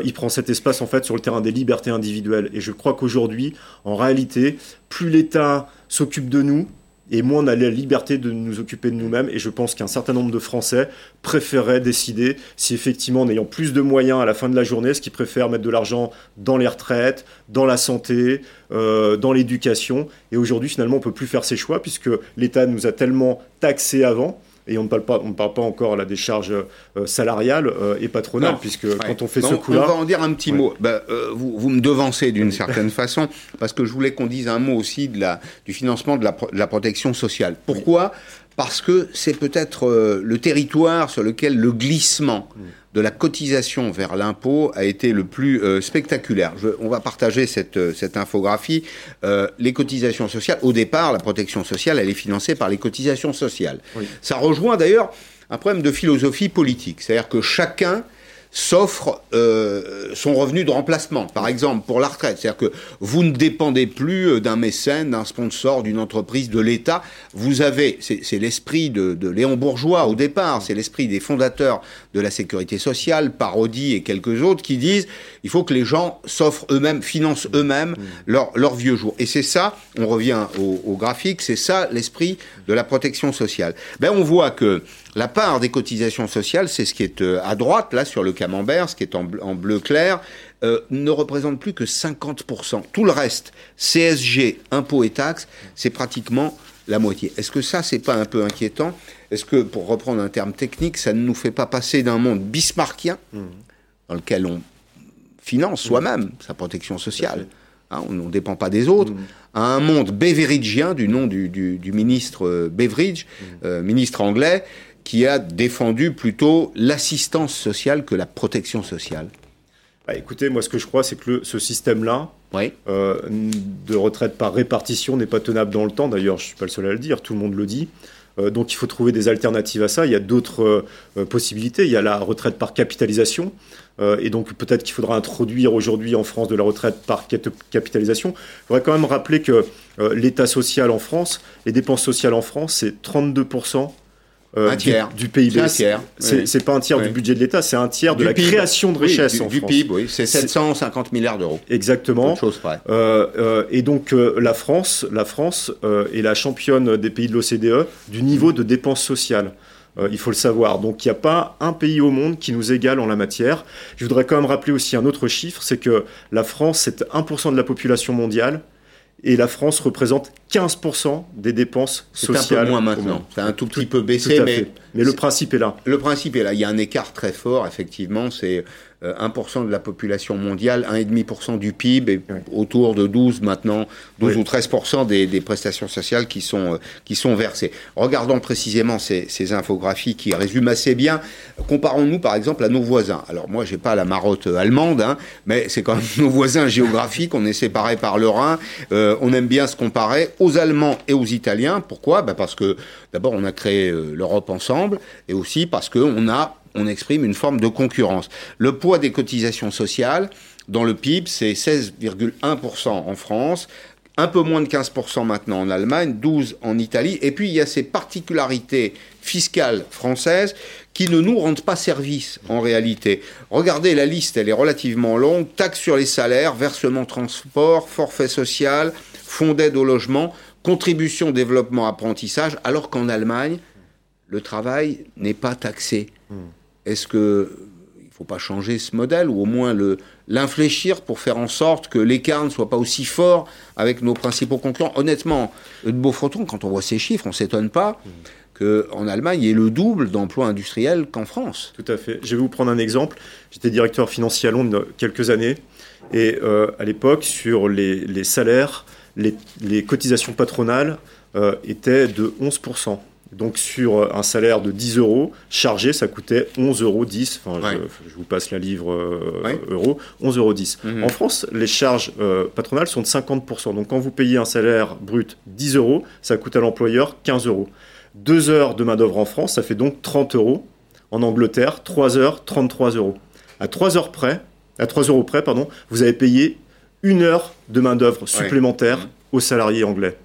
il prend cet espace en fait sur le terrain des libertés individuelles. Et je crois qu'aujourd'hui, en réalité, plus l'État s'occupe de nous, et moins on a la liberté de nous occuper de nous-mêmes. Et je pense qu'un certain nombre de Français préféraient décider si effectivement, en ayant plus de moyens à la fin de la journée, ce qu'ils préfèrent mettre de l'argent dans les retraites, dans la santé, euh, dans l'éducation. Et aujourd'hui, finalement, on peut plus faire ces choix puisque l'État nous a tellement taxés avant et on ne parle pas, on parle pas encore là, des charges euh, salariales euh, et patronales, puisque quand on fait ce coup-là... On va en dire un petit mot. Ben, euh, vous, vous, me devancez d'une certaine façon, parce que je voulais qu'on dise un mot aussi de la, du financement de la, de la protection sociale. Pourquoi? Parce que c'est peut-être le territoire sur lequel le glissement... de la cotisation vers l'impôt a été le plus euh, spectaculaire. on va partager cette, euh, cette infographie. Euh, les cotisations sociales, au départ, la protection sociale, elle est financée par les cotisations sociales. Ça rejoint d'ailleurs un problème de philosophie politique. C'est-à-dire que chacun s'offre euh, son revenu de remplacement, par exemple pour la retraite. C'est-à-dire que vous ne dépendez plus euh, d'un mécène, d'un sponsor, d'une entreprise, de l'État. Vous avez, c'est l'esprit de, de, Léon Bourgeois au départ, c'est l'esprit des fondateurs de la sécurité sociale, Parodi et quelques autres, qui disent il faut que les gens s'offrent eux-mêmes, financent eux-mêmes leur, leur, vieux jour. Et c'est ça, on revient au, au graphique, c'est ça l'esprit de la protection sociale. Ben on voit que la part des cotisations sociales, c'est ce qui est euh, à droite, là, sur le camembert, ce qui est en, bleu, clair, euh, ne représente plus que 50%. Tout le reste, CSG, impôts et taxes, c'est pratiquement la moitié. Est-ce que ça, c'est pas un peu inquiétant? Est-ce que, pour reprendre un terme technique, ça ne nous fait pas passer d'un monde bismarckien, mmh. dans lequel on finance soi-même sa protection sociale, hein, on ne dépend pas des autres, mmh. à un monde beveridgien, du nom du, ministre euh, Beveridge, mmh. ministre anglais, qui a défendu plutôt l'assistance sociale que la protection sociale bah, Écoutez, moi ce que je crois, c'est que ce système-là, euh, de retraite par répartition, n'est pas tenable dans le temps. D'ailleurs, je ne suis pas le seul à le dire, tout le monde le dit. Euh, donc il faut trouver des alternatives à ça. Il y a d'autres euh, possibilités. Il y a la retraite par capitalisation. et donc peut-être qu'il faudra introduire aujourd'hui en France de la retraite par capitalisation. Je voudrais quand même rappeler que l'État social en France, les dépenses sociales en France, c'est 32% un tiers. Du, PIB. C'est un tiers. C'est pas un tiers du budget de l'État, c'est un tiers de la création de richesse du, en du PIB, oui. C'est 750 milliards d'euros. Exactement. Chose près. et donc la France, la France est la championne des pays de l'OCDE du niveau de dépenses sociales. il faut le savoir. Donc il n'y a pas un pays au monde qui nous égale en la matière. Je voudrais quand même rappeler aussi un autre chiffre, c'est que la France, c'est 1% de la population mondiale et la France représente 15% des dépenses sociales. C'est un peu moins maintenant. C'est un tout petit peu baissé, mais, mais le principe est là. Le principe est là. Il y a un écart très fort, effectivement. C'est 1% euh, de la population mondiale, 1,5% du PIB et autour de 12 maintenant, 12 ou 13% des, des, prestations sociales qui sont, euh, qui sont versées. Regardons précisément ces, ces, infographies qui résument assez bien. Comparons-nous par exemple à nos voisins. Alors moi, j'ai pas la marotte allemande, hein, mais c'est quand même nos voisins géographiques. On est séparés par le Rhin. Euh, on aime bien se comparer aux Allemands et aux Italiens. Pourquoi? Ben Parce que d'abord, on a créé l'Europe ensemble et aussi parce qu'on a on exprime une forme de concurrence. Le poids des cotisations sociales dans le PIB, c'est 16,1% en France, un peu moins de 15% maintenant en Allemagne, 12% en Italie, et puis il y a ces particularités fiscales françaises qui ne nous rendent pas service en réalité. Regardez la liste, elle est relativement longue, taxes sur les salaires, versement transport, forfait social, fonds d'aide au logement, contribution développement apprentissage, alors qu'en Allemagne, le travail n'est pas taxé. Est-ce que il faut pas changer ce modèle ou au moins le l'infléchir pour faire en sorte que l'écart ne soit pas aussi fort avec nos principaux concurrents? Honnêtement, de Beaufreton, quand on voit ces chiffres, on s'étonne pas. qu'en Allemagne, il y ait le double d'emplois industriels qu'en France. Tout à fait. Je vais vous prendre un exemple. J'étais directeur financier à Londres quelques années. Et euh, à l'époque, sur les, salaires, les, cotisations patronales euh, étaient de 11%. Donc sur un salaire de 10 euros, chargé, ça coûtait 11,10 euros. Enfin, je, vous passe la livre euh, euro, 11,10 euros. Mhm. En France, les charges euh, patronales sont de 50%. Donc quand vous payez un salaire brut 10 euros, ça coûte à l'employeur 15 euros. Deux heures de main-d'œuvre en France, ça fait donc 30 euros. En Angleterre, 3 heures, 33 euros. À 3 heures près, à 3 euros près, pardon, vous avez payé une heure de main-d'œuvre supplémentaire mhm. aux salariés anglais.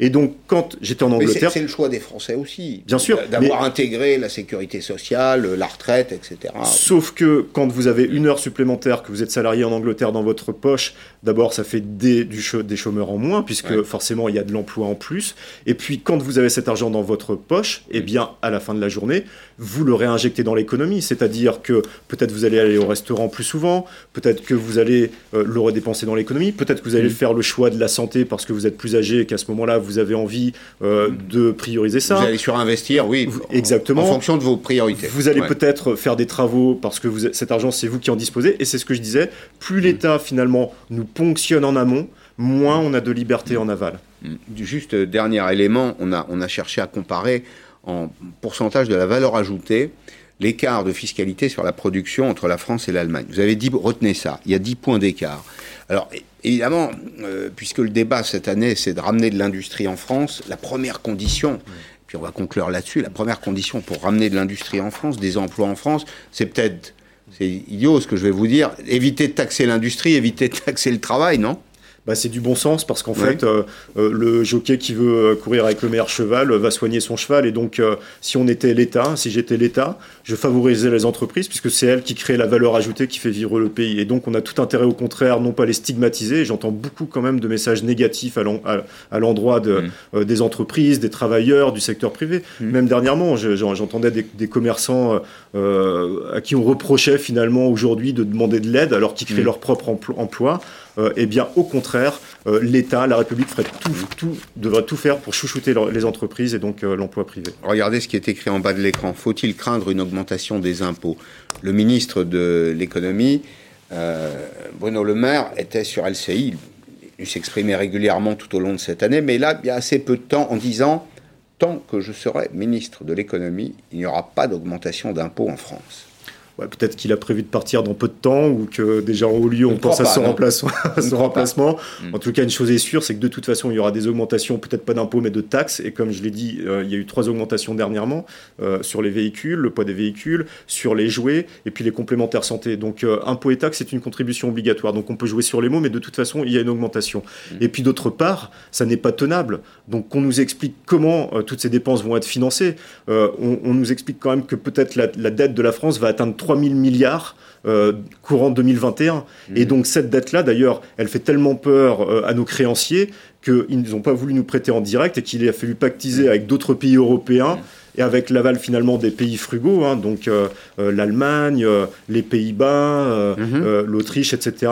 Et donc, quand j'étais en Angleterre. C'est le choix des Français aussi. Bien sûr. D'avoir intégré la sécurité sociale, la retraite, etc. Sauf que quand vous avez une heure supplémentaire, que vous êtes salarié en Angleterre dans votre poche, d'abord, ça fait des, du des chômeurs en moins, puisque forcément, il y a de l'emploi en plus. Et puis, quand vous avez cet argent dans votre poche, eh bien, à la fin de la journée, vous le réinjectez dans l'économie. C'est-à-dire que peut-être vous allez aller au restaurant plus souvent, peut-être que vous allez euh, le redépenser dans l'économie, peut-être que vous allez faire le choix de la santé parce que vous êtes plus âgé et qu'à ce moment-là, vous avez envie euh, de prioriser ça. Vous allez surinvestir, oui. Exactement. En, fonction de vos priorités. Vous allez peut-être faire des travaux parce que vous, cet argent, c'est vous qui en disposez. Et c'est ce que je disais. Plus l'État, finalement, nous ponctionne en amont, moins on a de liberté en aval. Mm. Juste euh, dernier élément, on a, on a cherché à comparer en pourcentage de la valeur ajoutée l'écart de fiscalité sur la production entre la France et l'Allemagne. Vous avez dit, retenez ça, il y a 10 points d'écart. Alors, évidemment, euh, puisque le débat cette année, c'est de ramener de l'industrie en France, la première condition, puis on va conclure là-dessus, la première condition pour ramener de l'industrie en France, des emplois en France, c'est peut-être, c'est idiot ce que je vais vous dire, éviter de taxer l'industrie, éviter de taxer le travail, non? Bah, c'est du bon sens parce qu'en fait, euh, euh, le jockey qui veut euh, courir avec le meilleur cheval va soigner son cheval. Et donc, si on était l'État, si j'étais l'État, je favoriserais les entreprises puisque c'est elles qui créent la valeur ajoutée qui fait vivre le pays. Et donc, on a tout intérêt au contraire, non pas les stigmatiser. J'entends beaucoup quand même de messages négatifs à l'endroit de, mmh. des entreprises, des travailleurs, du secteur privé. Mmh. Même dernièrement, j'entendais des, commerçants à qui on reprochait finalement aujourd'hui de demander de l'aide alors qu'ils créent mmh. leur propre emploi. Euh, eh bien, au contraire, euh, l'État, la République ferait tout, tout, devrait tout faire pour chouchouter les entreprises et donc euh, l'emploi privé. Regardez ce qui est écrit en bas de l'écran. Faut-il craindre une augmentation des impôts? Le ministre de l'économie, Bruno Le Maire, était sur LCI. Il s'exprimait régulièrement tout au long de cette année, mais là, il y a assez peu de temps en disant tant que je serai ministre de l'économie, il n'y aura pas d'augmentation d'impôts en France. Peut-être qu'il a prévu de partir dans peu de temps ou que déjà en haut lieu on pense à son, remplacement. remplacement. Mm. En tout cas, une chose est sûre, c'est que de toute façon, il y aura des augmentations, peut-être pas d'impôts, mais de taxes. Et comme je l'ai dit, euh, il y a eu trois augmentations dernièrement euh, sur les véhicules, le poids des véhicules, sur les jouets et puis les complémentaires santé. Donc, euh, impôts et taxes, c'est une contribution obligatoire. Donc, on peut jouer sur les mots, mais de toute façon, il y a une augmentation. Mm. Et puis, d'autre part, ça n'est pas tenable. Donc, qu'on nous explique comment toutes ces dépenses vont être financées. On, on, nous explique quand même que peut-être la, la dette de la France va atteindre 3 000 milliards euh, courant 2021. Et mmh. donc cette dette-là, d'ailleurs, elle fait tellement peur euh, à nos créanciers qu'ils n'ont pas voulu nous prêter en direct et qu'il a fallu pactiser avec d'autres pays européens. Et avec l'aval finalement des pays frugaux, hein, donc euh, euh, l'Allemagne, euh, les Pays-Bas, mhm. l'Autriche, etc.,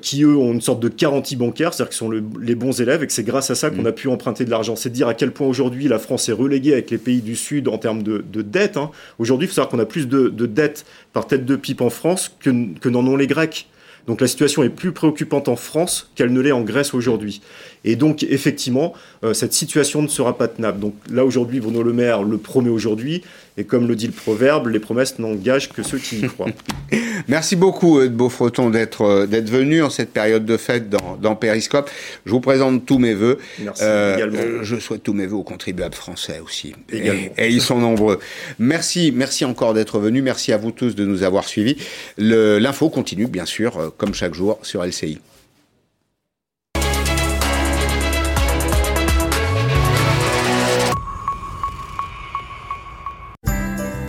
qui eux ont une sorte de garantie bancaire, c'est-à-dire qu'ils sont les bons élèves et que c'est grâce à ça qu'on mhm. a pu emprunter de l'argent. C'est dire à quel point aujourd'hui la France est reléguée avec les pays du Sud en termes de, de dette. Hein. Aujourd'hui, il faut savoir qu'on a plus de, de dettes par tête de pipe en France que, que n'en ont les Grecs. Donc la situation est plus préoccupante en France qu'elle ne l'est en Grèce aujourd'hui. Et donc, effectivement, euh, cette situation ne sera pas tenable. Donc là, aujourd'hui, Bruno Le Maire le promet aujourd'hui. Et comme le dit le proverbe, les promesses n'engagent que ceux qui y croient. Merci beaucoup, de Beaufreton, d'être euh, d'être venu en cette période de fête dans, dans Périscope. Je vous présente tous mes voeux. Merci, euh, également. Je souhaite tous mes voeux aux contribuables français aussi. Et, et, ils sont nombreux. Merci, merci encore d'être venu. Merci à vous tous de nous avoir suivis. L'info continue, bien sûr, comme chaque jour, sur LCI.